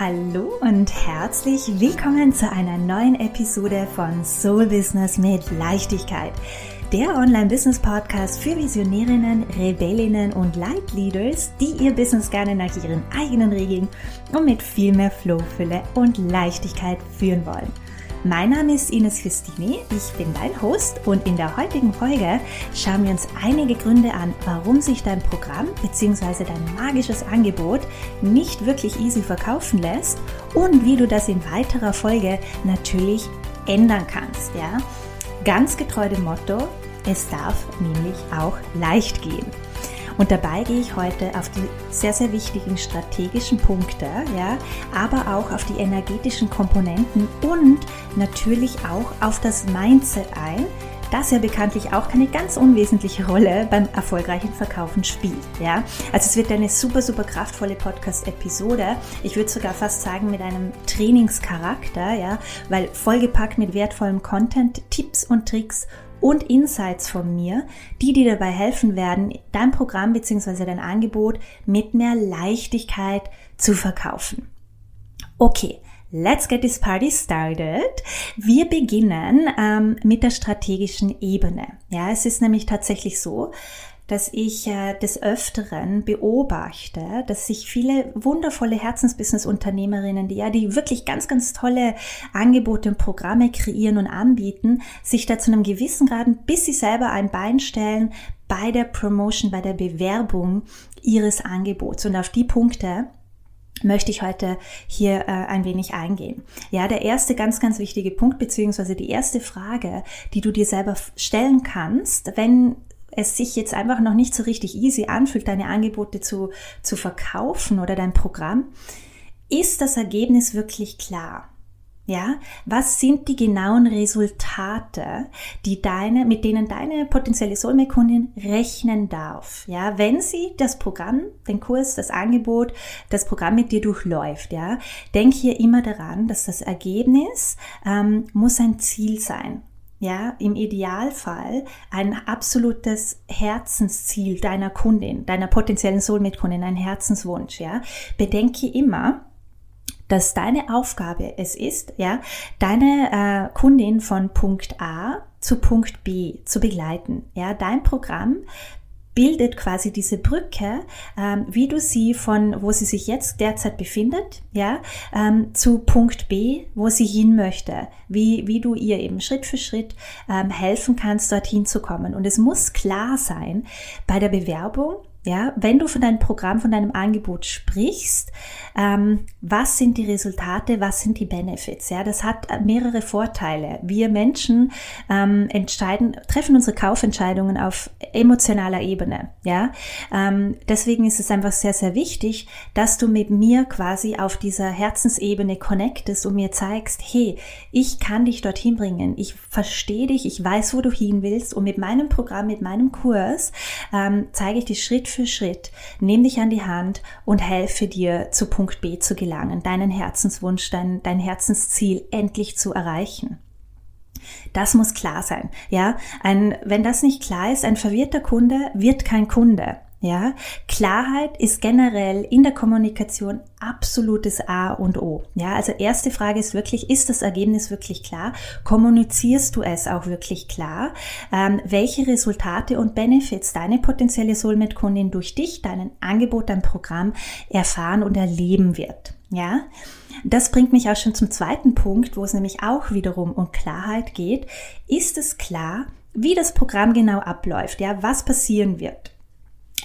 Hallo und herzlich willkommen zu einer neuen Episode von Soul Business mit Leichtigkeit. Der Online-Business-Podcast für Visionärinnen, Rebellinnen und Leitleaders, die ihr Business gerne nach ihren eigenen Regeln und mit viel mehr Flow, Fülle und Leichtigkeit führen wollen. Mein Name ist Ines Christini, ich bin dein Host und in der heutigen Folge schauen wir uns einige Gründe an, warum sich dein Programm bzw. dein magisches Angebot nicht wirklich easy verkaufen lässt und wie du das in weiterer Folge natürlich ändern kannst. Ja? Ganz getreu dem Motto, es darf nämlich auch leicht gehen. Und dabei gehe ich heute auf die sehr, sehr wichtigen strategischen Punkte, ja, aber auch auf die energetischen Komponenten und natürlich auch auf das Mindset ein, das ja bekanntlich auch keine ganz unwesentliche Rolle beim erfolgreichen Verkaufen spielt. Ja? Also es wird eine super, super kraftvolle Podcast-Episode. Ich würde sogar fast sagen mit einem Trainingscharakter, ja, weil vollgepackt mit wertvollem Content, Tipps und Tricks und Insights von mir, die dir dabei helfen werden, dein Programm bzw. dein Angebot mit mehr Leichtigkeit zu verkaufen. Okay, Let's get this party started. Wir beginnen ähm, mit der strategischen Ebene. Ja, es ist nämlich tatsächlich so, dass ich äh, des Öfteren beobachte, dass sich viele wundervolle Herzensbusiness-Unternehmerinnen, die ja, die wirklich ganz, ganz tolle Angebote und Programme kreieren und anbieten, sich da zu einem gewissen Grad, bis sie selber ein Bein stellen, bei der Promotion, bei der Bewerbung ihres Angebots. Und auf die Punkte möchte ich heute hier äh, ein wenig eingehen. Ja, der erste ganz, ganz wichtige Punkt, beziehungsweise die erste Frage, die du dir selber stellen kannst, wenn es sich jetzt einfach noch nicht so richtig easy anfühlt, deine Angebote zu, zu verkaufen oder dein Programm, ist das Ergebnis wirklich klar? Ja, was sind die genauen Resultate, die deine, mit denen deine potenzielle Soulmate-Kundin rechnen darf? Ja, wenn sie das Programm, den Kurs, das Angebot, das Programm mit dir durchläuft, ja, denk hier immer daran, dass das Ergebnis ähm, muss ein Ziel sein ja, im Idealfall ein absolutes Herzensziel deiner Kundin, deiner potenziellen Soulmate-Kundin, ein Herzenswunsch, ja. Bedenke immer, dass deine Aufgabe es ist, ja, deine äh, Kundin von Punkt A zu Punkt B zu begleiten. Ja, dein Programm bildet quasi diese Brücke, ähm, wie du sie von, wo sie sich jetzt derzeit befindet, ja, ähm, zu Punkt B, wo sie hin möchte, wie, wie du ihr eben Schritt für Schritt ähm, helfen kannst, dorthin zu kommen. Und es muss klar sein, bei der Bewerbung, ja, wenn du von deinem Programm, von deinem Angebot sprichst, ähm, was sind die Resultate, was sind die Benefits? Ja, das hat mehrere Vorteile. Wir Menschen ähm, entscheiden, treffen unsere Kaufentscheidungen auf emotionaler Ebene. Ja, ähm, deswegen ist es einfach sehr, sehr wichtig, dass du mit mir quasi auf dieser Herzensebene connectest und mir zeigst, hey, ich kann dich dorthin bringen. Ich verstehe dich, ich weiß, wo du hin willst und mit meinem Programm, mit meinem Kurs ähm, zeige ich dir Schritt für Schritt, nehme dich an die Hand und helfe dir zu Punkt B zu gelangen, deinen Herzenswunsch, dein, dein Herzensziel endlich zu erreichen. Das muss klar sein. Ja, ein, wenn das nicht klar ist, ein verwirrter Kunde wird kein Kunde. Ja, Klarheit ist generell in der Kommunikation absolutes A und O. Ja, also erste Frage ist wirklich, ist das Ergebnis wirklich klar? Kommunizierst du es auch wirklich klar? Ähm, welche Resultate und Benefits deine potenzielle Soulmate-Kundin durch dich, deinen Angebot, dein Programm erfahren und erleben wird? Ja, das bringt mich auch schon zum zweiten Punkt, wo es nämlich auch wiederum um Klarheit geht. Ist es klar, wie das Programm genau abläuft? Ja, was passieren wird?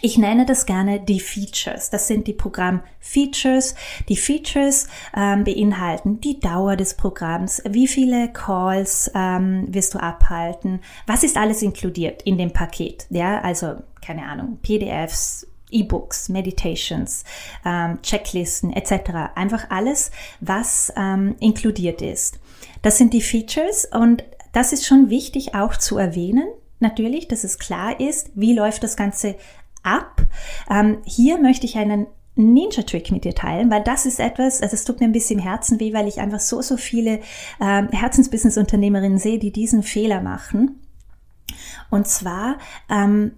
Ich nenne das gerne die Features. Das sind die Programm-Features. Die Features ähm, beinhalten die Dauer des Programms, wie viele Calls ähm, wirst du abhalten, was ist alles inkludiert in dem Paket. Ja, also keine Ahnung, PDFs, E-Books, Meditations, ähm, Checklisten etc. Einfach alles, was ähm, inkludiert ist. Das sind die Features und das ist schon wichtig auch zu erwähnen, natürlich, dass es klar ist, wie läuft das Ganze ab. Ähm, hier möchte ich einen Ninja-Trick mit dir teilen, weil das ist etwas, also es tut mir ein bisschen im Herzen weh, weil ich einfach so, so viele ähm, Herzensbusiness-Unternehmerinnen sehe, die diesen Fehler machen. Und zwar ähm,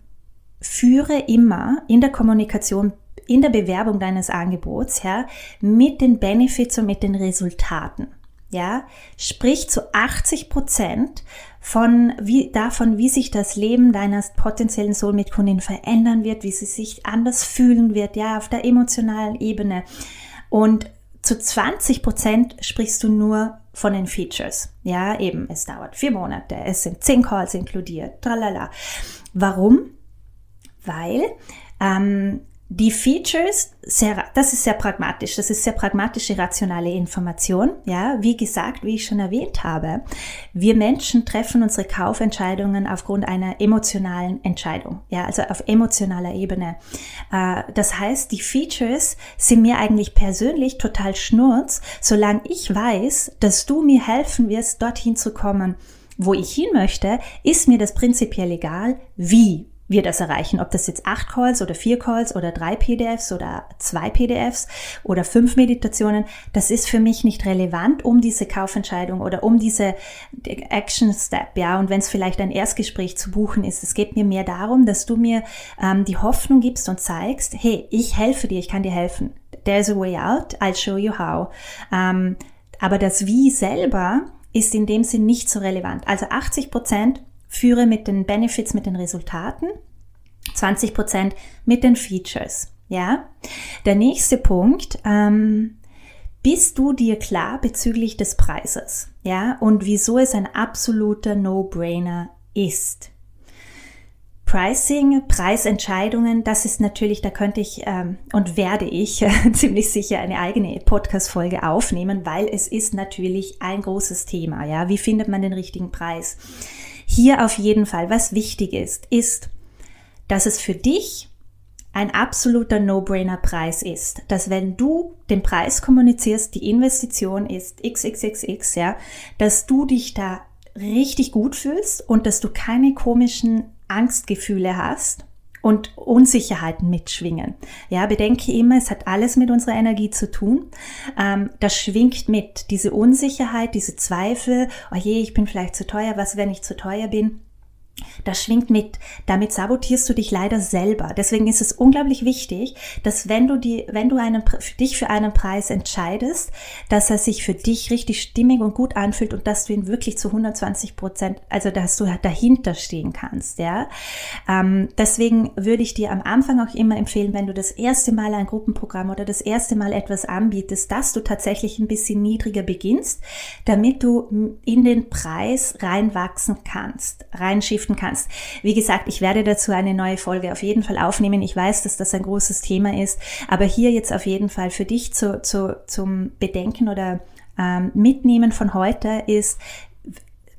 führe immer in der Kommunikation in der Bewerbung deines Angebots, ja, mit den Benefits und mit den Resultaten. Ja, sprich zu 80 Prozent von wie, davon, wie sich das Leben deiner potenziellen Soulmate-Kundin verändern wird, wie sie sich anders fühlen wird, ja, auf der emotionalen Ebene. Und zu 20 Prozent sprichst du nur von den Features. Ja, eben, es dauert vier Monate, es sind zehn Calls inkludiert, tralala. Warum? Weil ähm, die Features, sehr, das ist sehr pragmatisch, das ist sehr pragmatische, rationale Information. Ja, wie gesagt, wie ich schon erwähnt habe, wir Menschen treffen unsere Kaufentscheidungen aufgrund einer emotionalen Entscheidung. Ja, also auf emotionaler Ebene. Äh, das heißt, die Features sind mir eigentlich persönlich total schnurz, solange ich weiß, dass du mir helfen wirst, dorthin zu kommen, wo ich hin möchte, ist mir das prinzipiell egal, wie wir das erreichen. Ob das jetzt acht Calls oder vier Calls oder drei PDFs oder zwei PDFs oder fünf Meditationen, das ist für mich nicht relevant, um diese Kaufentscheidung oder um diese Action Step, ja. Und wenn es vielleicht ein Erstgespräch zu buchen ist, es geht mir mehr darum, dass du mir ähm, die Hoffnung gibst und zeigst, hey, ich helfe dir, ich kann dir helfen. There's a way out, I'll show you how. Ähm, aber das Wie selber ist in dem Sinn nicht so relevant. Also 80 Prozent führe mit den Benefits, mit den Resultaten, 20 Prozent mit den Features. Ja, der nächste Punkt. Ähm, bist du dir klar bezüglich des Preises? Ja, und wieso es ein absoluter No-Brainer ist? Pricing, Preisentscheidungen, das ist natürlich, da könnte ich ähm, und werde ich äh, ziemlich sicher eine eigene Podcast-Folge aufnehmen, weil es ist natürlich ein großes Thema. Ja, wie findet man den richtigen Preis? Hier auf jeden Fall, was wichtig ist, ist, dass es für dich ein absoluter No-Brainer-Preis ist. Dass wenn du den Preis kommunizierst, die Investition ist XXXX, ja, dass du dich da richtig gut fühlst und dass du keine komischen Angstgefühle hast und Unsicherheiten mitschwingen. Ja, bedenke immer, es hat alles mit unserer Energie zu tun. Ähm, das schwingt mit. Diese Unsicherheit, diese Zweifel, oh je, ich bin vielleicht zu teuer, was, wenn ich zu teuer bin? Das schwingt mit. Damit sabotierst du dich leider selber. Deswegen ist es unglaublich wichtig, dass wenn du die, wenn du einen, für dich für einen Preis entscheidest, dass er sich für dich richtig stimmig und gut anfühlt und dass du ihn wirklich zu 120 Prozent, also dass du dahinter stehen kannst, ja. Ähm, deswegen würde ich dir am Anfang auch immer empfehlen, wenn du das erste Mal ein Gruppenprogramm oder das erste Mal etwas anbietest, dass du tatsächlich ein bisschen niedriger beginnst, damit du in den Preis reinwachsen kannst, reinschiften kannst kannst. Wie gesagt, ich werde dazu eine neue Folge auf jeden Fall aufnehmen. Ich weiß, dass das ein großes Thema ist, aber hier jetzt auf jeden Fall für dich zu, zu, zum Bedenken oder ähm, Mitnehmen von heute ist,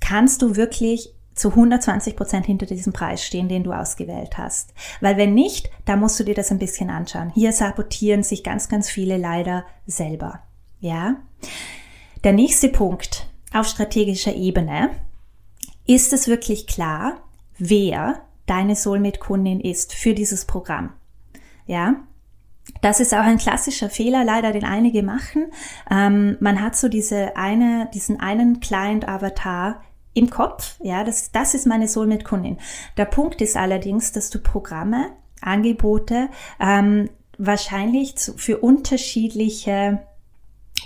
kannst du wirklich zu 120 Prozent hinter diesem Preis stehen, den du ausgewählt hast. Weil wenn nicht, da musst du dir das ein bisschen anschauen. Hier sabotieren sich ganz, ganz viele leider selber. Ja? Der nächste Punkt auf strategischer Ebene. Ist es wirklich klar, wer deine Soulmate-Kundin ist für dieses Programm. Ja, das ist auch ein klassischer Fehler, leider, den einige machen. Ähm, man hat so diese eine, diesen einen Client-Avatar im Kopf. Ja, das, das ist meine Soulmate-Kundin. Der Punkt ist allerdings, dass du Programme, Angebote ähm, wahrscheinlich zu, für unterschiedliche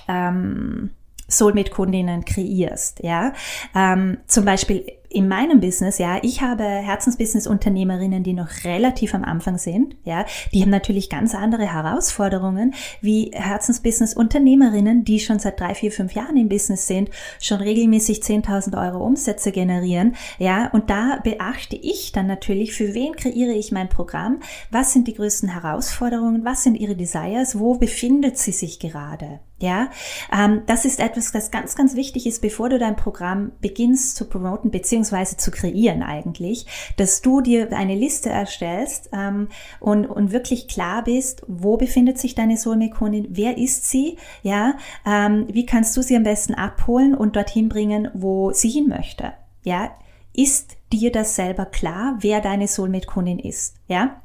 ähm, Soulmate-Kundinnen kreierst. Ja, ähm, zum Beispiel in meinem Business, ja, ich habe Herzensbusiness-Unternehmerinnen, die noch relativ am Anfang sind, ja, die haben natürlich ganz andere Herausforderungen wie Herzensbusiness-Unternehmerinnen, die schon seit drei, vier, fünf Jahren im Business sind, schon regelmäßig 10.000 Euro Umsätze generieren, ja, und da beachte ich dann natürlich, für wen kreiere ich mein Programm, was sind die größten Herausforderungen, was sind ihre Desires, wo befindet sie sich gerade, ja, ähm, das ist etwas, das ganz, ganz wichtig ist, bevor du dein Programm beginnst zu promoten beziehungsweise zu kreieren eigentlich, dass du dir eine Liste erstellst ähm, und, und wirklich klar bist, wo befindet sich deine Soulmate-Kundin, wer ist sie, ja, ähm, wie kannst du sie am besten abholen und dorthin bringen, wo sie hin möchte, ja, ist dir das selber klar, wer deine Soulmate-Kundin ist, ja?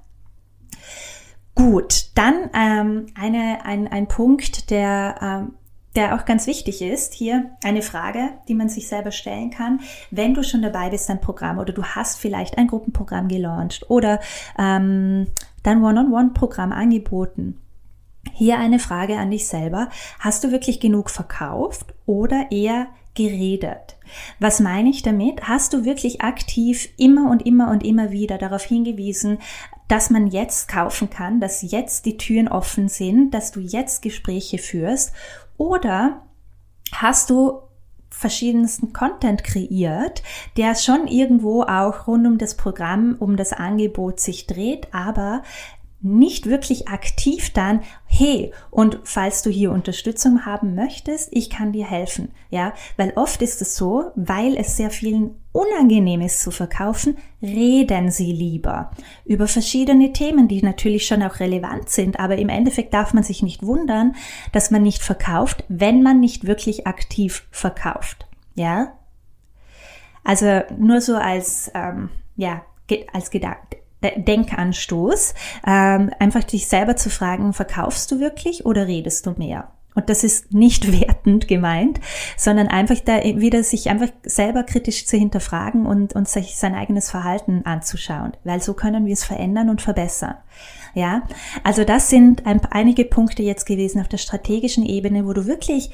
Gut, dann ähm, eine, ein, ein Punkt, der, ähm, der auch ganz wichtig ist, hier eine Frage, die man sich selber stellen kann, wenn du schon dabei bist, dein Programm oder du hast vielleicht ein Gruppenprogramm gelauncht oder ähm, dein One-on-One-Programm angeboten. Hier eine Frage an dich selber. Hast du wirklich genug verkauft oder eher geredet? Was meine ich damit? Hast du wirklich aktiv immer und immer und immer wieder darauf hingewiesen, dass man jetzt kaufen kann, dass jetzt die Türen offen sind, dass du jetzt Gespräche führst? Oder hast du verschiedensten Content kreiert, der schon irgendwo auch rund um das Programm, um das Angebot sich dreht, aber nicht wirklich aktiv dann, hey, und falls du hier Unterstützung haben möchtest, ich kann dir helfen. Ja, weil oft ist es so, weil es sehr vielen unangenehm ist zu verkaufen, reden sie lieber über verschiedene Themen, die natürlich schon auch relevant sind, aber im Endeffekt darf man sich nicht wundern, dass man nicht verkauft, wenn man nicht wirklich aktiv verkauft. Ja, also nur so als, ähm, ja, als Gedanke Denkanstoß, ähm, einfach dich selber zu fragen, verkaufst du wirklich oder redest du mehr? Und das ist nicht wertend gemeint, sondern einfach da wieder sich einfach selber kritisch zu hinterfragen und, und sich sein eigenes Verhalten anzuschauen, weil so können wir es verändern und verbessern. Ja, also das sind ein, einige Punkte jetzt gewesen auf der strategischen Ebene, wo du wirklich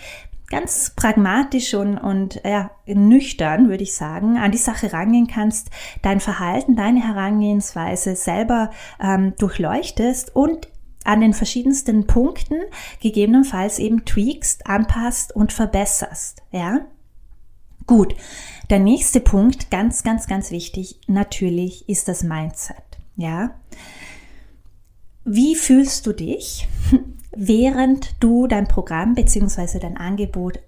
ganz pragmatisch und, und ja, nüchtern, würde ich sagen, an die Sache rangehen kannst, dein Verhalten, deine Herangehensweise selber ähm, durchleuchtest und an den verschiedensten Punkten gegebenenfalls eben tweakst, anpasst und verbesserst. Ja? Gut. Der nächste Punkt, ganz, ganz, ganz wichtig, natürlich ist das Mindset. Ja? Wie fühlst du dich, während du dein Programm beziehungsweise dein Angebot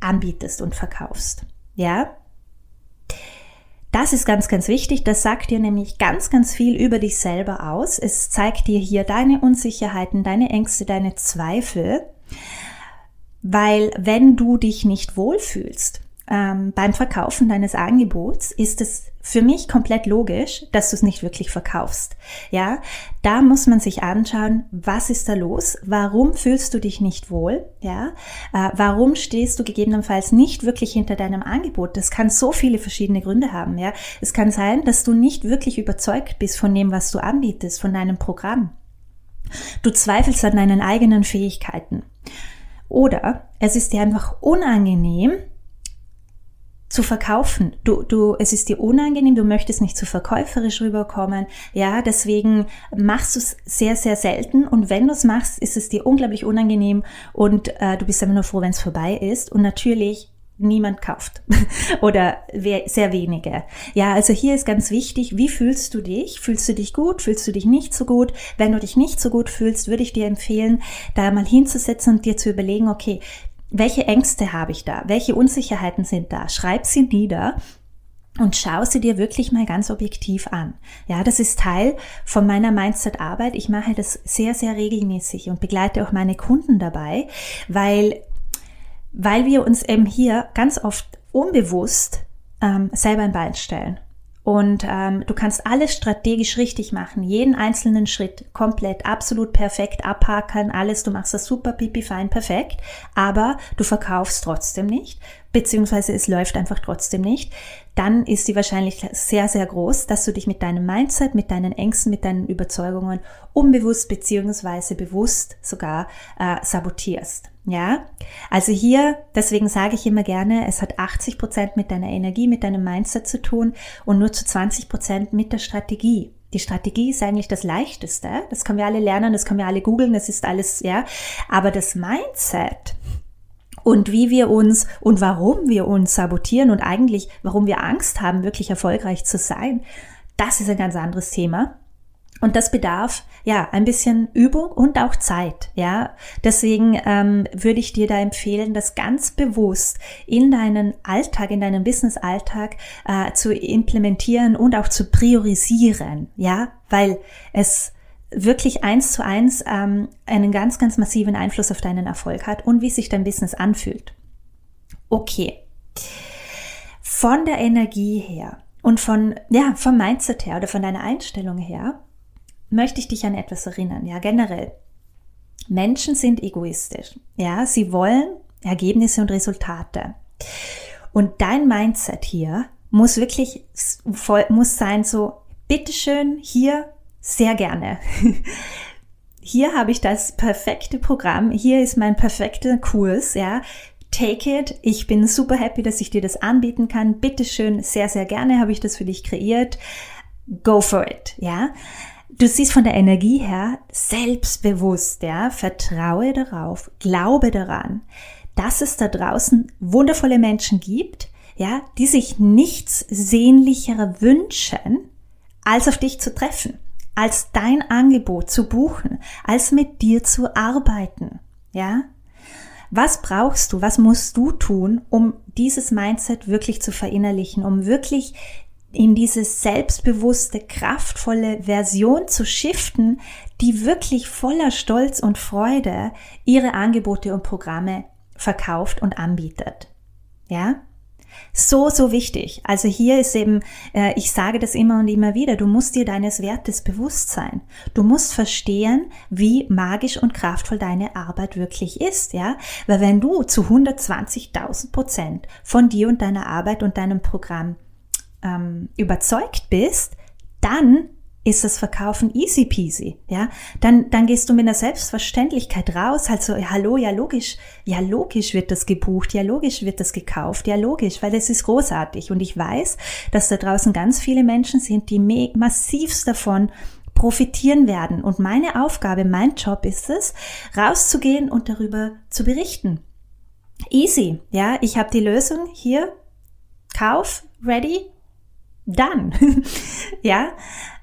anbietest und verkaufst. Ja? Das ist ganz, ganz wichtig. Das sagt dir nämlich ganz, ganz viel über dich selber aus. Es zeigt dir hier deine Unsicherheiten, deine Ängste, deine Zweifel. Weil wenn du dich nicht wohlfühlst, ähm, beim Verkaufen deines Angebots ist es für mich komplett logisch, dass du es nicht wirklich verkaufst. Ja, da muss man sich anschauen, was ist da los? Warum fühlst du dich nicht wohl? Ja, äh, warum stehst du gegebenenfalls nicht wirklich hinter deinem Angebot? Das kann so viele verschiedene Gründe haben. Ja, es kann sein, dass du nicht wirklich überzeugt bist von dem, was du anbietest, von deinem Programm. Du zweifelst an deinen eigenen Fähigkeiten. Oder es ist dir einfach unangenehm, zu verkaufen. Du, du, es ist dir unangenehm, du möchtest nicht zu verkäuferisch rüberkommen. Ja, deswegen machst du es sehr, sehr selten. Und wenn du es machst, ist es dir unglaublich unangenehm und äh, du bist einfach nur froh, wenn es vorbei ist. Und natürlich niemand kauft oder sehr wenige. Ja, also hier ist ganz wichtig, wie fühlst du dich? Fühlst du dich gut? Fühlst du dich nicht so gut? Wenn du dich nicht so gut fühlst, würde ich dir empfehlen, da mal hinzusetzen und dir zu überlegen, okay, welche Ängste habe ich da? Welche Unsicherheiten sind da? Schreib sie nieder und schau sie dir wirklich mal ganz objektiv an. Ja, das ist Teil von meiner Mindset-Arbeit. Ich mache das sehr, sehr regelmäßig und begleite auch meine Kunden dabei, weil, weil wir uns eben hier ganz oft unbewusst ähm, selber ein Bein stellen. Und ähm, du kannst alles strategisch richtig machen, jeden einzelnen Schritt komplett, absolut perfekt abhaken, alles, du machst das super, pipi, fein, perfekt, aber du verkaufst trotzdem nicht, beziehungsweise es läuft einfach trotzdem nicht, dann ist die Wahrscheinlichkeit sehr, sehr groß, dass du dich mit deinem Mindset, mit deinen Ängsten, mit deinen Überzeugungen unbewusst beziehungsweise bewusst sogar äh, sabotierst. Ja, also hier, deswegen sage ich immer gerne, es hat 80 Prozent mit deiner Energie, mit deinem Mindset zu tun und nur zu 20 Prozent mit der Strategie. Die Strategie ist eigentlich das Leichteste. Das können wir alle lernen, das können wir alle googeln, das ist alles, ja. Aber das Mindset und wie wir uns und warum wir uns sabotieren und eigentlich, warum wir Angst haben, wirklich erfolgreich zu sein, das ist ein ganz anderes Thema. Und das bedarf ja ein bisschen Übung und auch Zeit. Ja, deswegen ähm, würde ich dir da empfehlen, das ganz bewusst in deinen Alltag, in deinen Business-Alltag äh, zu implementieren und auch zu priorisieren. Ja, weil es wirklich eins zu eins ähm, einen ganz, ganz massiven Einfluss auf deinen Erfolg hat und wie sich dein Business anfühlt. Okay. Von der Energie her und von, ja, vom Mindset her oder von deiner Einstellung her möchte ich dich an etwas erinnern. Ja, generell. Menschen sind egoistisch. Ja, sie wollen Ergebnisse und Resultate. Und dein Mindset hier muss wirklich muss sein so, bitteschön, hier sehr gerne. Hier habe ich das perfekte Programm. Hier ist mein perfekter Kurs, ja. Take it. Ich bin super happy, dass ich dir das anbieten kann. Bitteschön, sehr, sehr gerne habe ich das für dich kreiert. Go for it, ja. Du siehst von der Energie her selbstbewusst, ja. Vertraue darauf, glaube daran, dass es da draußen wundervolle Menschen gibt, ja, die sich nichts sehnlicher wünschen, als auf dich zu treffen als dein Angebot zu buchen, als mit dir zu arbeiten. Ja? Was brauchst du, was musst du tun, um dieses Mindset wirklich zu verinnerlichen, um wirklich in diese selbstbewusste, kraftvolle Version zu shiften, die wirklich voller Stolz und Freude ihre Angebote und Programme verkauft und anbietet. Ja? So, so wichtig. Also hier ist eben, äh, ich sage das immer und immer wieder, du musst dir deines Wertes bewusst sein. Du musst verstehen, wie magisch und kraftvoll deine Arbeit wirklich ist, ja? Weil wenn du zu 120.000 Prozent von dir und deiner Arbeit und deinem Programm ähm, überzeugt bist, dann ist das Verkaufen easy peasy, ja? Dann, dann gehst du mit einer Selbstverständlichkeit raus, halt so, hallo, ja, logisch, ja, logisch wird das gebucht, ja, logisch wird das gekauft, ja, logisch, weil das ist großartig. Und ich weiß, dass da draußen ganz viele Menschen sind, die massivst davon profitieren werden. Und meine Aufgabe, mein Job ist es, rauszugehen und darüber zu berichten. Easy, ja, ich habe die Lösung hier, Kauf, ready, done, ja,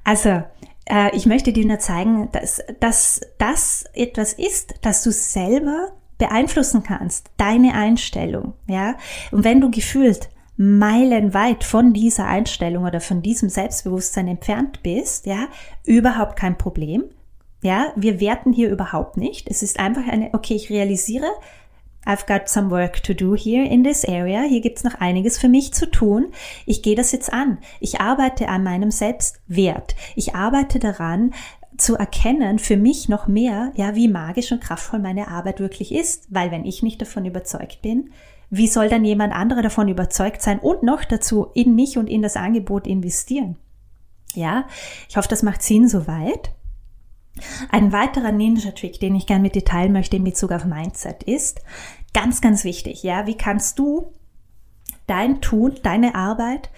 also, äh, ich möchte dir nur zeigen, dass, dass das etwas ist, das du selber beeinflussen kannst, deine Einstellung, ja. Und wenn du gefühlt meilenweit von dieser Einstellung oder von diesem Selbstbewusstsein entfernt bist, ja, überhaupt kein Problem. Ja, wir werten hier überhaupt nicht. Es ist einfach eine, okay, ich realisiere, I've got some work to do here in this area. Hier gibt's noch einiges für mich zu tun. Ich gehe das jetzt an. Ich arbeite an meinem Selbstwert. Ich arbeite daran, zu erkennen für mich noch mehr, ja, wie magisch und kraftvoll meine Arbeit wirklich ist. Weil wenn ich nicht davon überzeugt bin, wie soll dann jemand anderer davon überzeugt sein und noch dazu in mich und in das Angebot investieren? Ja, ich hoffe, das macht Sinn soweit. Ein weiterer Ninja-Trick, den ich gerne mit dir teilen möchte in Bezug auf Mindset ist, ganz, ganz wichtig, ja, wie kannst du dein Tun, deine Arbeit,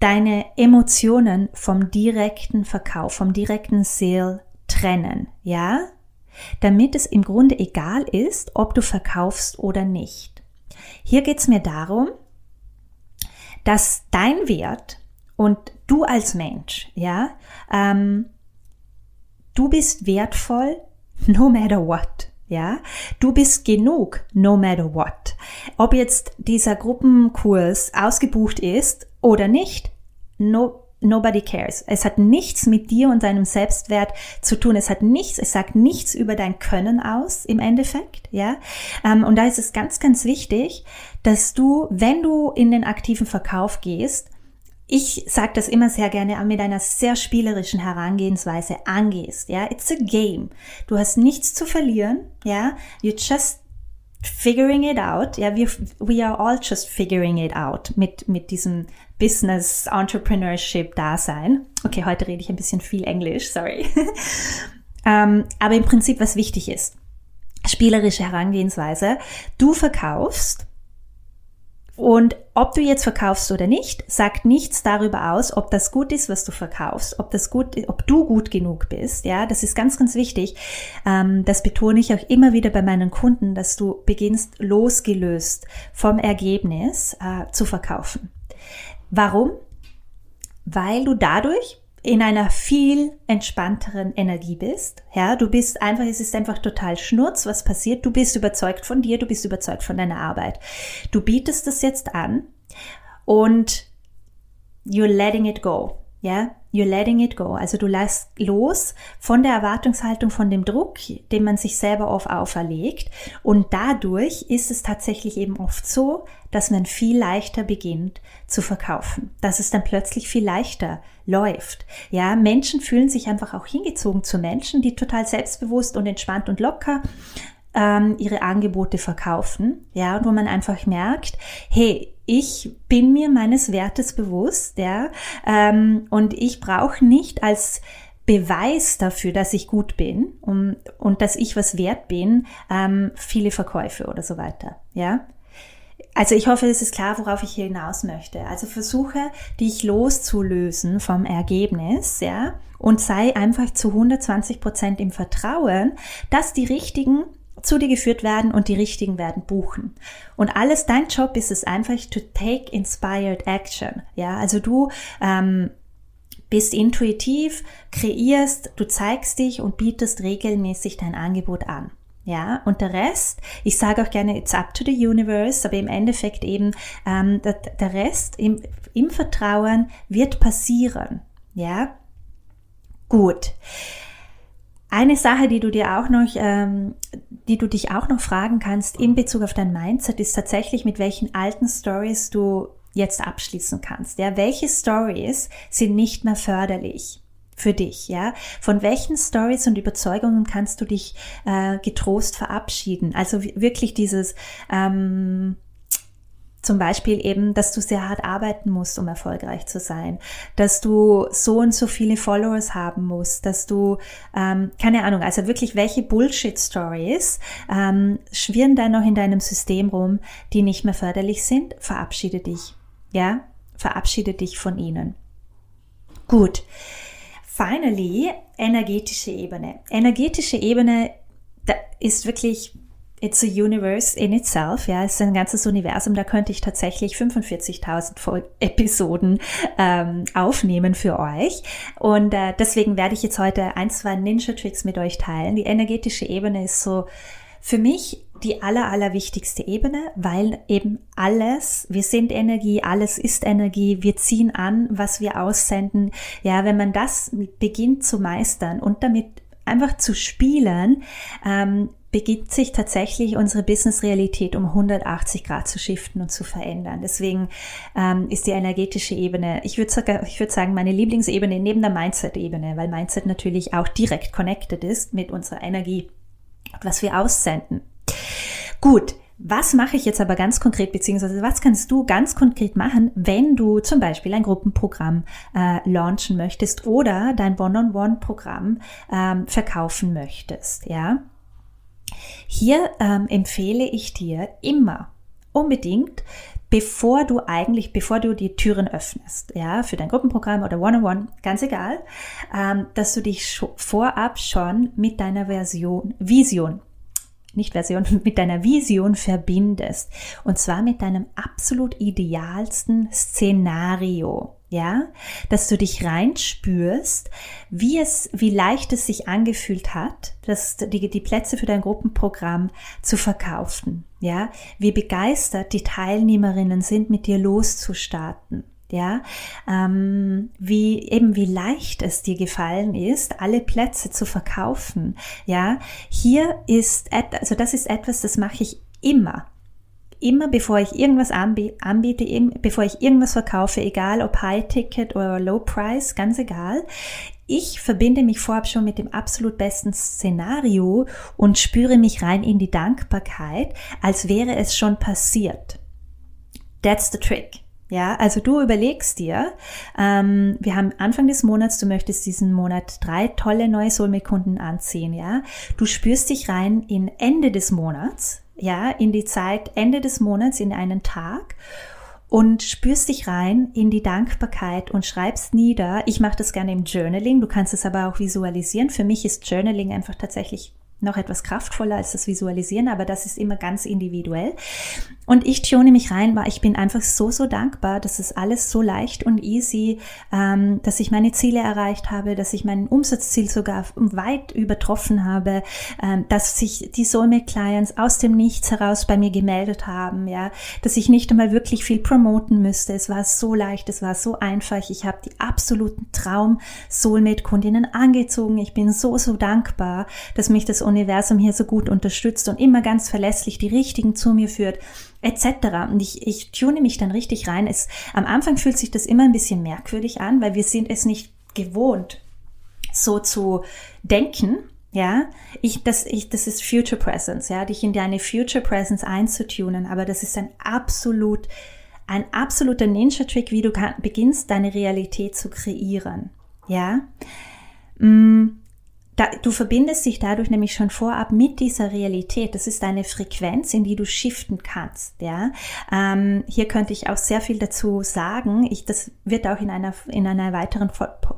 deine Emotionen vom direkten Verkauf, vom direkten Sale trennen, ja, damit es im Grunde egal ist, ob du verkaufst oder nicht. Hier geht es mir darum, dass dein Wert und du als Mensch, ja, ähm, Du bist wertvoll, no matter what. Ja, du bist genug, no matter what. Ob jetzt dieser Gruppenkurs ausgebucht ist oder nicht, no, nobody cares. Es hat nichts mit dir und deinem Selbstwert zu tun. Es hat nichts, es sagt nichts über dein Können aus im Endeffekt. Ja, ähm, und da ist es ganz, ganz wichtig, dass du, wenn du in den aktiven Verkauf gehst, ich sage das immer sehr gerne, mit einer sehr spielerischen Herangehensweise angehst. Ja, it's a game. Du hast nichts zu verlieren. Ja, you just figuring it out. Ja, wir, we are all just figuring it out mit, mit diesem Business Entrepreneurship Dasein. Okay, heute rede ich ein bisschen viel Englisch, sorry. ähm, aber im Prinzip, was wichtig ist, spielerische Herangehensweise. Du verkaufst und ob du jetzt verkaufst oder nicht, sagt nichts darüber aus, ob das gut ist, was du verkaufst, ob das gut, ob du gut genug bist. Ja, das ist ganz, ganz wichtig. Ähm, das betone ich auch immer wieder bei meinen Kunden, dass du beginnst losgelöst vom Ergebnis äh, zu verkaufen. Warum? Weil du dadurch in einer viel entspannteren Energie bist. Ja, du bist einfach, es ist einfach total schnurz, was passiert. Du bist überzeugt von dir, du bist überzeugt von deiner Arbeit. Du bietest das jetzt an und you're letting it go. Ja, you're letting it go. Also du lässt los von der Erwartungshaltung, von dem Druck, den man sich selber oft auferlegt. Und dadurch ist es tatsächlich eben oft so, dass man viel leichter beginnt zu verkaufen. Dass es dann plötzlich viel leichter läuft. Ja, Menschen fühlen sich einfach auch hingezogen zu Menschen, die total selbstbewusst und entspannt und locker ähm, ihre Angebote verkaufen, ja, und wo man einfach merkt, hey, ich bin mir meines Wertes bewusst, ja, ähm, und ich brauche nicht als Beweis dafür, dass ich gut bin und, und dass ich was wert bin, ähm, viele Verkäufe oder so weiter, ja. Also ich hoffe, es ist klar, worauf ich hier hinaus möchte. Also versuche, dich loszulösen vom Ergebnis, ja, und sei einfach zu 120 Prozent im Vertrauen, dass die richtigen zu dir geführt werden und die richtigen werden buchen. Und alles, dein Job ist es einfach to take inspired action. Ja, also du ähm, bist intuitiv, kreierst, du zeigst dich und bietest regelmäßig dein Angebot an. Ja, und der Rest, ich sage auch gerne, it's up to the universe, aber im Endeffekt eben, ähm, der, der Rest im, im Vertrauen wird passieren. Ja, gut. Eine Sache, die du dir auch noch, ähm, die du dich auch noch fragen kannst in Bezug auf dein Mindset, ist tatsächlich, mit welchen alten Stories du jetzt abschließen kannst. Ja, welche Stories sind nicht mehr förderlich? für dich, ja? Von welchen Stories und Überzeugungen kannst du dich äh, getrost verabschieden? Also wirklich dieses ähm, zum Beispiel eben, dass du sehr hart arbeiten musst, um erfolgreich zu sein, dass du so und so viele Followers haben musst, dass du, ähm, keine Ahnung, also wirklich welche Bullshit-Stories ähm, schwirren da noch in deinem System rum, die nicht mehr förderlich sind, verabschiede dich, ja, verabschiede dich von ihnen. Gut. Finally, energetische Ebene. Energetische Ebene da ist wirklich It's a universe in itself, ja, es ist ein ganzes Universum, da könnte ich tatsächlich 45.000 Episoden ähm, aufnehmen für euch. Und äh, deswegen werde ich jetzt heute ein, zwei Ninja-Tricks mit euch teilen. Die energetische Ebene ist so für mich die aller, aller wichtigste Ebene, weil eben alles, wir sind Energie, alles ist Energie, wir ziehen an, was wir aussenden. Ja, wenn man das beginnt zu meistern und damit einfach zu spielen, ähm, beginnt sich tatsächlich unsere Business-Realität um 180 Grad zu shiften und zu verändern. Deswegen ähm, ist die energetische Ebene, ich würde sogar, ich würde sagen, meine Lieblingsebene neben der Mindset-Ebene, weil Mindset natürlich auch direkt connected ist mit unserer Energie was wir aussenden. Gut. Was mache ich jetzt aber ganz konkret, beziehungsweise was kannst du ganz konkret machen, wenn du zum Beispiel ein Gruppenprogramm äh, launchen möchtest oder dein One-on-One-Programm ähm, verkaufen möchtest, ja? Hier ähm, empfehle ich dir immer unbedingt, bevor du eigentlich, bevor du die Türen öffnest, ja, für dein Gruppenprogramm oder One-on-One, ganz egal, ähm, dass du dich vorab schon mit deiner Version, Vision nicht Version, mit deiner Vision verbindest. Und zwar mit deinem absolut idealsten Szenario. Ja, dass du dich reinspürst, wie es, wie leicht es sich angefühlt hat, dass die, die Plätze für dein Gruppenprogramm zu verkaufen. Ja, wie begeistert die Teilnehmerinnen sind, mit dir loszustarten ja, ähm, wie eben wie leicht es dir gefallen ist, alle Plätze zu verkaufen, ja. Hier ist, also das ist etwas, das mache ich immer. Immer bevor ich irgendwas anbiete, bevor ich irgendwas verkaufe, egal ob High Ticket oder Low Price, ganz egal. Ich verbinde mich vorab schon mit dem absolut besten Szenario und spüre mich rein in die Dankbarkeit, als wäre es schon passiert. That's the trick. Ja, also du überlegst dir, ähm, wir haben Anfang des Monats, du möchtest diesen Monat drei tolle neue Soulmate-Kunden anziehen, ja. Du spürst dich rein in Ende des Monats, ja, in die Zeit Ende des Monats, in einen Tag und spürst dich rein in die Dankbarkeit und schreibst nieder. Ich mache das gerne im Journaling, du kannst es aber auch visualisieren. Für mich ist Journaling einfach tatsächlich noch etwas kraftvoller als das Visualisieren, aber das ist immer ganz individuell. Und ich tune mich rein, weil ich bin einfach so, so dankbar, dass es alles so leicht und easy, ähm, dass ich meine Ziele erreicht habe, dass ich mein Umsatzziel sogar weit übertroffen habe, ähm, dass sich die Soulmate Clients aus dem Nichts heraus bei mir gemeldet haben, ja, dass ich nicht einmal wirklich viel promoten müsste. Es war so leicht, es war so einfach. Ich habe die absoluten Traum Soulmate Kundinnen angezogen. Ich bin so, so dankbar, dass mich das Universum hier so gut unterstützt und immer ganz verlässlich die richtigen zu mir führt etc. Und ich, ich tune mich dann richtig rein. Es, am Anfang fühlt sich das immer ein bisschen merkwürdig an, weil wir sind es nicht gewohnt, so zu denken. Ja, ich, das, ich, das ist Future Presence, ja, dich in deine Future Presence einzutunen, aber das ist ein absolut, ein absoluter Ninja-Trick, wie du kann, beginnst, deine Realität zu kreieren. Ja, mm, da, du verbindest dich dadurch nämlich schon vorab mit dieser Realität. Das ist eine Frequenz, in die du shiften kannst. Ja, ähm, hier könnte ich auch sehr viel dazu sagen. Ich, das wird auch in einer in einer weiteren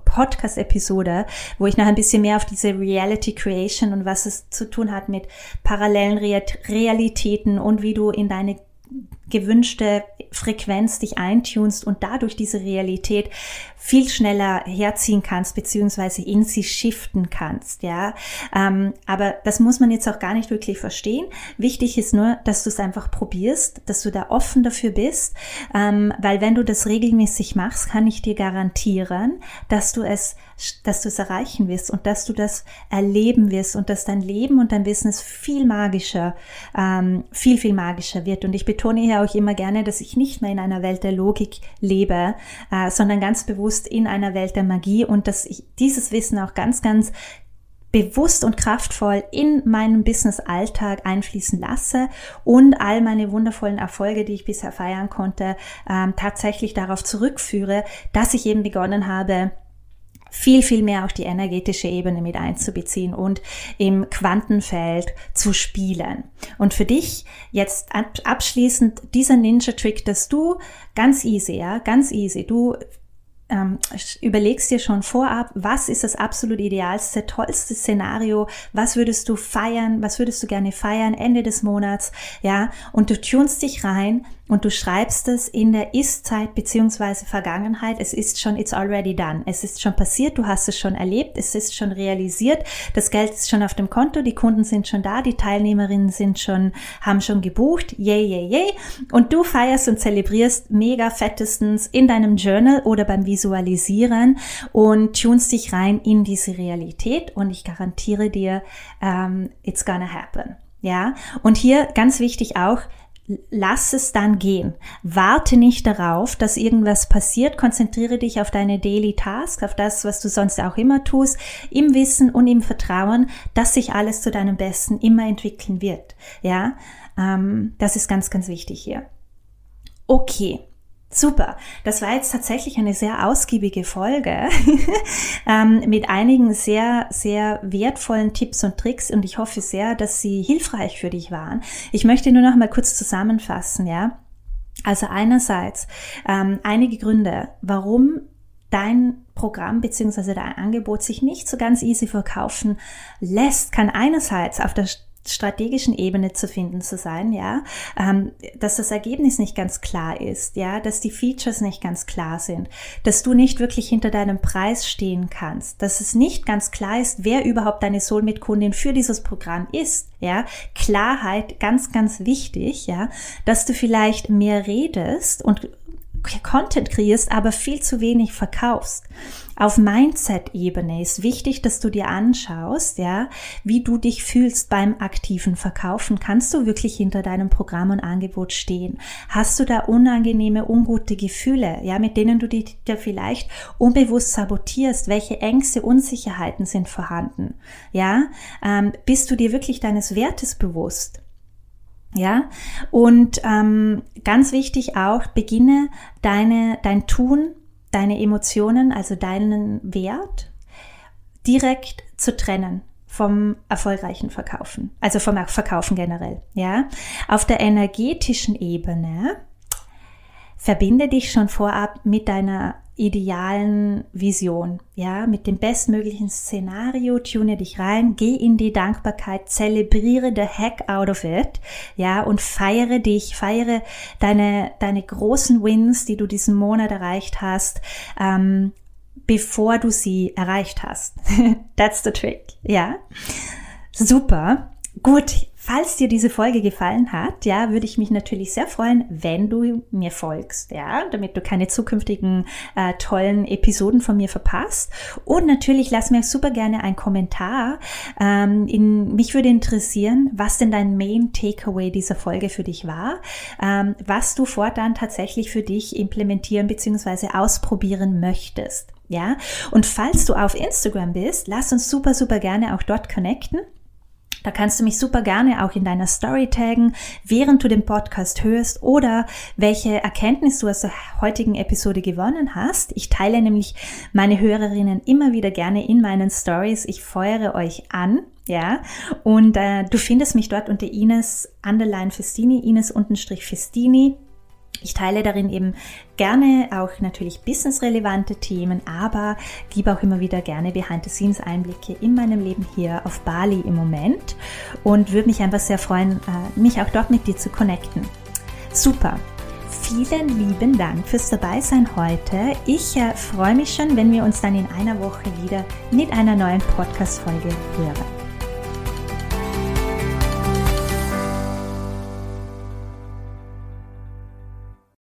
Podcast-Episode, wo ich noch ein bisschen mehr auf diese Reality Creation und was es zu tun hat mit parallelen Realitäten und wie du in deine gewünschte Frequenz dich eintunst und dadurch diese Realität viel schneller herziehen kannst, beziehungsweise in sie shiften kannst, ja. Ähm, aber das muss man jetzt auch gar nicht wirklich verstehen. Wichtig ist nur, dass du es einfach probierst, dass du da offen dafür bist, ähm, weil wenn du das regelmäßig machst, kann ich dir garantieren, dass du es, dass du es erreichen wirst und dass du das erleben wirst und dass dein Leben und dein Business viel magischer, ähm, viel, viel magischer wird. Und ich betone hier auch immer gerne, dass ich nicht mehr in einer Welt der Logik lebe, äh, sondern ganz bewusst in einer Welt der Magie und dass ich dieses Wissen auch ganz, ganz bewusst und kraftvoll in meinen Business-Alltag einfließen lasse und all meine wundervollen Erfolge, die ich bisher feiern konnte, ähm, tatsächlich darauf zurückführe, dass ich eben begonnen habe, viel, viel mehr auch die energetische Ebene mit einzubeziehen und im Quantenfeld zu spielen. Und für dich jetzt abschließend dieser Ninja-Trick, dass du ganz easy, ja, ganz easy, du ähm, überlegst dir schon vorab, was ist das absolut idealste, tollste Szenario, was würdest du feiern, was würdest du gerne feiern Ende des Monats, ja, und du tunst dich rein und du schreibst es in der Ist-Zeit beziehungsweise Vergangenheit. Es ist schon, it's already done. Es ist schon passiert, du hast es schon erlebt, es ist schon realisiert, das Geld ist schon auf dem Konto, die Kunden sind schon da, die Teilnehmerinnen sind schon, haben schon gebucht, yay, yay, yay. Und du feierst und zelebrierst mega fettestens in deinem Journal oder beim Visualisieren und tunst dich rein in diese Realität und ich garantiere dir, um, ähm, it's gonna happen. Ja, und hier ganz wichtig auch, lass es dann gehen. Warte nicht darauf, dass irgendwas passiert. Konzentriere dich auf deine Daily Task, auf das, was du sonst auch immer tust, im Wissen und im Vertrauen, dass sich alles zu deinem Besten immer entwickeln wird. Ja, ähm, das ist ganz, ganz wichtig hier. Okay. Super, das war jetzt tatsächlich eine sehr ausgiebige Folge ähm, mit einigen sehr, sehr wertvollen Tipps und Tricks und ich hoffe sehr, dass sie hilfreich für dich waren. Ich möchte nur noch mal kurz zusammenfassen, ja. Also einerseits ähm, einige Gründe, warum dein Programm beziehungsweise dein Angebot sich nicht so ganz easy verkaufen lässt, kann einerseits auf der strategischen Ebene zu finden zu sein, ja, ähm, dass das Ergebnis nicht ganz klar ist, ja, dass die Features nicht ganz klar sind, dass du nicht wirklich hinter deinem Preis stehen kannst, dass es nicht ganz klar ist, wer überhaupt deine Soulmate-Kundin für dieses Programm ist, ja, Klarheit ganz, ganz wichtig, ja, dass du vielleicht mehr redest und Content kreierst, aber viel zu wenig verkaufst. Auf Mindset-Ebene ist wichtig, dass du dir anschaust, ja, wie du dich fühlst beim aktiven Verkaufen. Kannst du wirklich hinter deinem Programm und Angebot stehen? Hast du da unangenehme, ungute Gefühle, ja, mit denen du dich dir vielleicht unbewusst sabotierst? Welche Ängste, Unsicherheiten sind vorhanden? Ja, ähm, bist du dir wirklich deines Wertes bewusst? Ja, und ähm, ganz wichtig auch, beginne deine, dein Tun, deine Emotionen, also deinen Wert, direkt zu trennen vom erfolgreichen Verkaufen, also vom Verkaufen generell. Ja, auf der energetischen Ebene verbinde dich schon vorab mit deiner idealen Vision, ja, mit dem bestmöglichen Szenario, tune dich rein, geh in die Dankbarkeit, zelebriere the heck out of it, ja, und feiere dich, feiere deine, deine großen Wins, die du diesen Monat erreicht hast, ähm, bevor du sie erreicht hast. That's the trick, ja. Super. Gut, falls dir diese Folge gefallen hat, ja, würde ich mich natürlich sehr freuen, wenn du mir folgst, ja, damit du keine zukünftigen äh, tollen Episoden von mir verpasst. Und natürlich lass mir super gerne einen Kommentar. Ähm, in, mich würde interessieren, was denn dein Main Takeaway dieser Folge für dich war, ähm, was du fortan tatsächlich für dich implementieren bzw. ausprobieren möchtest. Ja, und falls du auf Instagram bist, lass uns super, super gerne auch dort connecten. Da kannst du mich super gerne auch in deiner Story taggen, während du den Podcast hörst oder welche Erkenntnis du aus der heutigen Episode gewonnen hast. Ich teile nämlich meine Hörerinnen immer wieder gerne in meinen Stories. Ich feuere euch an. Ja, und äh, du findest mich dort unter Ines Underline Festini, Ines unterstrich Festini. Ich teile darin eben gerne auch natürlich businessrelevante Themen, aber gebe auch immer wieder gerne Behind-the-Scenes-Einblicke in meinem Leben hier auf Bali im Moment und würde mich einfach sehr freuen, äh, mich auch dort mit dir zu connecten. Super. Vielen lieben Dank fürs Dabeisein heute. Ich äh, freue mich schon, wenn wir uns dann in einer Woche wieder mit einer neuen Podcast-Folge hören.